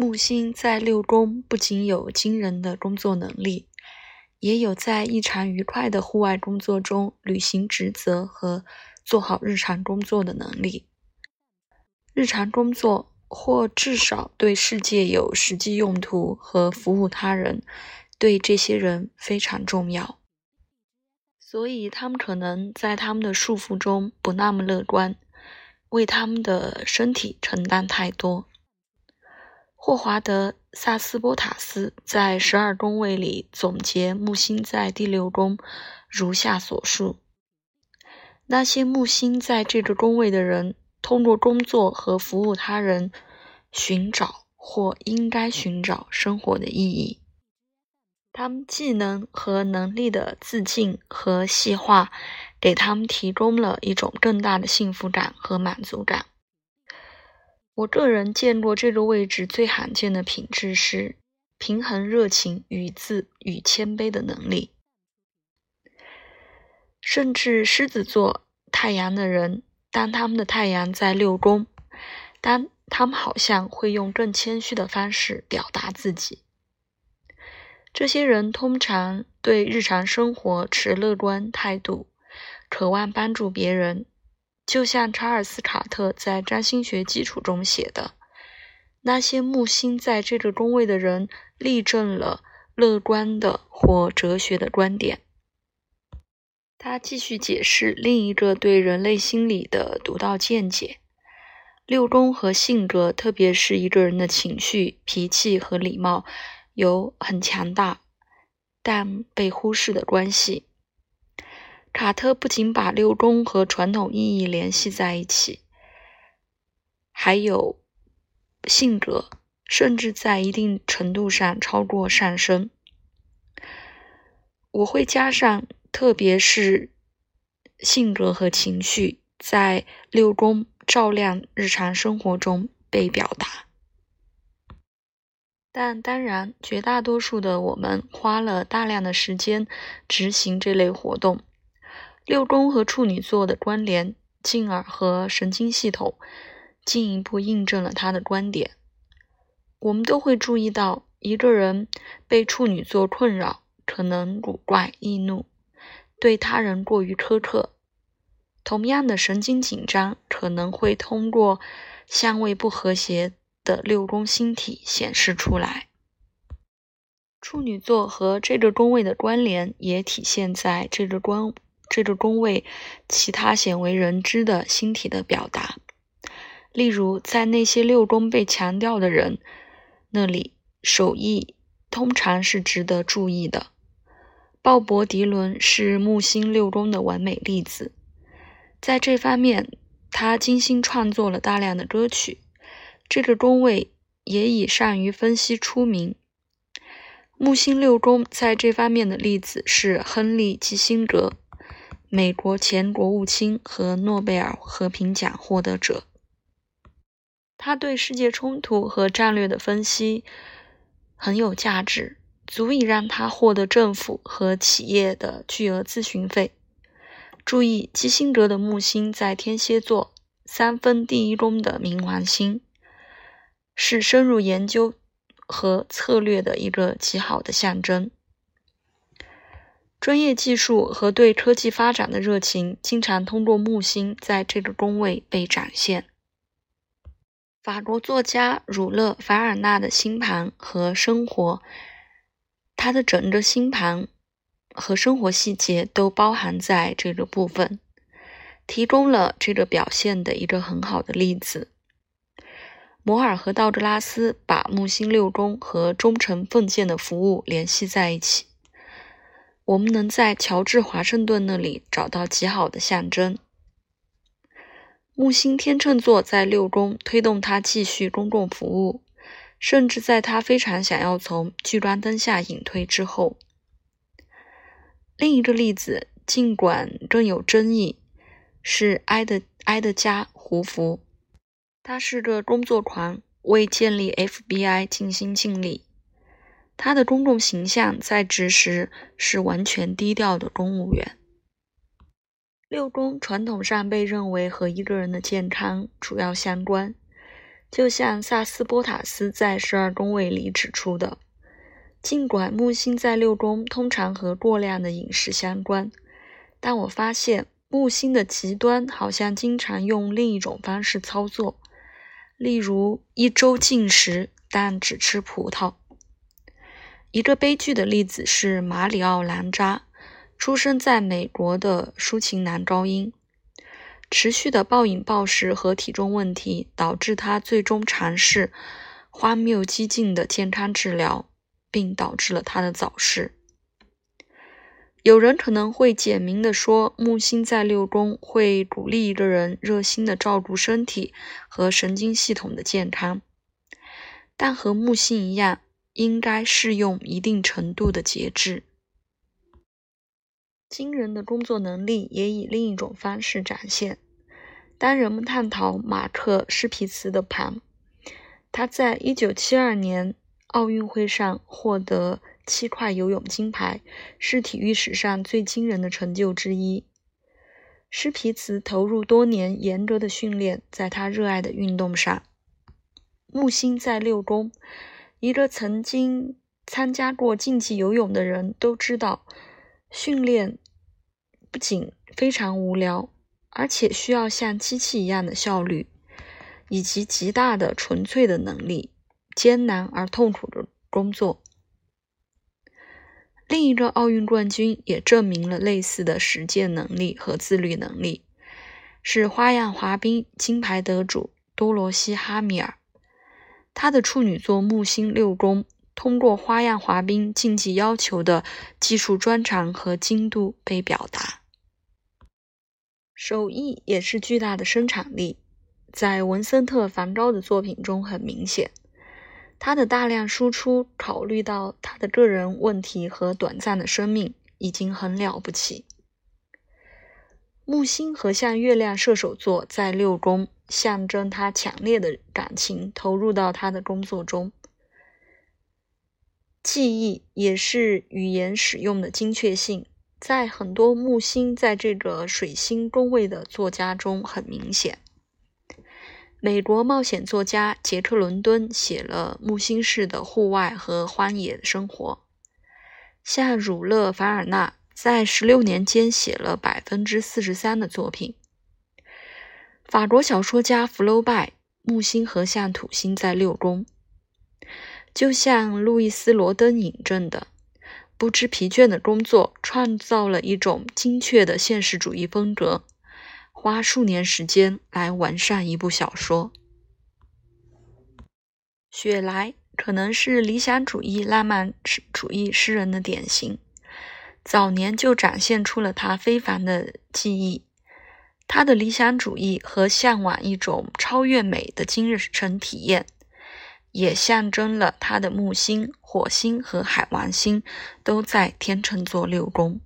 木星在六宫不仅有惊人的工作能力，也有在异常愉快的户外工作中履行职责和做好日常工作的能力。日常工作或至少对世界有实际用途和服务他人，对这些人非常重要。所以，他们可能在他们的束缚中不那么乐观，为他们的身体承担太多。霍华德·萨斯波塔斯在十二宫位里总结木星在第六宫，如下所述：那些木星在这个宫位的人，通过工作和服务他人，寻找或应该寻找生活的意义。他们技能和能力的自尽和细化，给他们提供了一种更大的幸福感和满足感。我个人见过这个位置最罕见的品质是平衡热情与自与谦卑的能力。甚至狮子座太阳的人，当他们的太阳在六宫，当他们好像会用更谦虚的方式表达自己。这些人通常对日常生活持乐观态度，渴望帮助别人。就像查尔斯·卡特在占星学基础中写的，那些木星在这个宫位的人例证了乐观的或哲学的观点。他继续解释另一个对人类心理的独到见解：六宫和性格，特别是一个人的情绪、脾气和礼貌，有很强大但被忽视的关系。卡特不仅把六宫和传统意义联系在一起，还有性格，甚至在一定程度上超过上升。我会加上，特别是性格和情绪在六宫照亮日常生活中被表达。但当然，绝大多数的我们花了大量的时间执行这类活动。六宫和处女座的关联，进而和神经系统进一步印证了他的观点。我们都会注意到，一个人被处女座困扰，可能古怪易怒，对他人过于苛刻。同样的神经紧张，可能会通过相位不和谐的六宫星体显示出来。处女座和这个宫位的关联，也体现在这个宫。这个宫位，其他鲜为人知的星体的表达，例如在那些六宫被强调的人那里，手艺通常是值得注意的。鲍勃·迪伦是木星六宫的完美例子，在这方面，他精心创作了大量的歌曲。这个宫位也以善于分析出名。木星六宫在这方面的例子是亨利·基辛格。美国前国务卿和诺贝尔和平奖获得者，他对世界冲突和战略的分析很有价值，足以让他获得政府和企业的巨额咨询费。注意，基辛格的木星在天蝎座三分第一宫的冥王星，是深入研究和策略的一个极好的象征。专业技术和对科技发展的热情，经常通过木星在这个宫位被展现。法国作家儒勒·凡尔纳的星盘和生活，他的整个星盘和生活细节都包含在这个部分，提供了这个表现的一个很好的例子。摩尔和道格拉斯把木星六宫和忠诚奉献的服务联系在一起。我们能在乔治华盛顿那里找到极好的象征。木星天秤座在六宫推动他继续公共服务，甚至在他非常想要从聚光灯下隐退之后。另一个例子，尽管更有争议，是埃德埃德加·胡佛。他是个工作狂，为建立 FBI 尽心尽力。他的公共形象在职时是完全低调的公务员。六宫传统上被认为和一个人的健康主要相关，就像萨斯波塔斯在十二宫位里指出的，尽管木星在六宫通常和过量的饮食相关，但我发现木星的极端好像经常用另一种方式操作，例如一周禁食，但只吃葡萄。一个悲剧的例子是马里奥·兰扎，出生在美国的抒情男高音。持续的暴饮暴食和体重问题导致他最终尝试荒谬激进的健康治疗，并导致了他的早逝。有人可能会简明地说，木星在六宫会鼓励一个人热心地照顾身体和神经系统的健康，但和木星一样，应该适用一定程度的节制。惊人的工作能力也以另一种方式展现。当人们探讨马克·施皮茨的盘，他在1972年奥运会上获得七块游泳金牌，是体育史上最惊人的成就之一。施皮茨投入多年严格的训练，在他热爱的运动上。木星在六宫，一个曾经参加过竞技游泳的人都知道。训练不仅非常无聊，而且需要像机器一样的效率，以及极大的纯粹的能力，艰难而痛苦的工作。另一个奥运冠军也证明了类似的实践能力和自律能力，是花样滑冰金牌得主多罗西·哈米尔。他的处女座木星六宫。通过花样滑冰竞技要求的技术专长和精度被表达，手艺也是巨大的生产力，在文森特·梵高的作品中很明显。他的大量输出，考虑到他的个人问题和短暂的生命，已经很了不起。木星和像月亮射手座在六宫，象征他强烈的感情投入到他的工作中。记忆也是语言使用的精确性，在很多木星在这个水星宫位的作家中很明显。美国冒险作家杰克·伦敦写了木星式的户外和荒野生活，夏儒勒·凡尔纳在十六年间写了百分之四十三的作品。法国小说家福楼拜木星合相土星在六宫。就像路易斯·罗登引证的，不知疲倦的工作创造了一种精确的现实主义风格，花数年时间来完善一部小说。雪莱可能是理想主义浪漫主义诗人的典型，早年就展现出了他非凡的技艺。他的理想主义和向往一种超越美的精神体验。也象征了他的木星、火星和海王星都在天秤座六宫。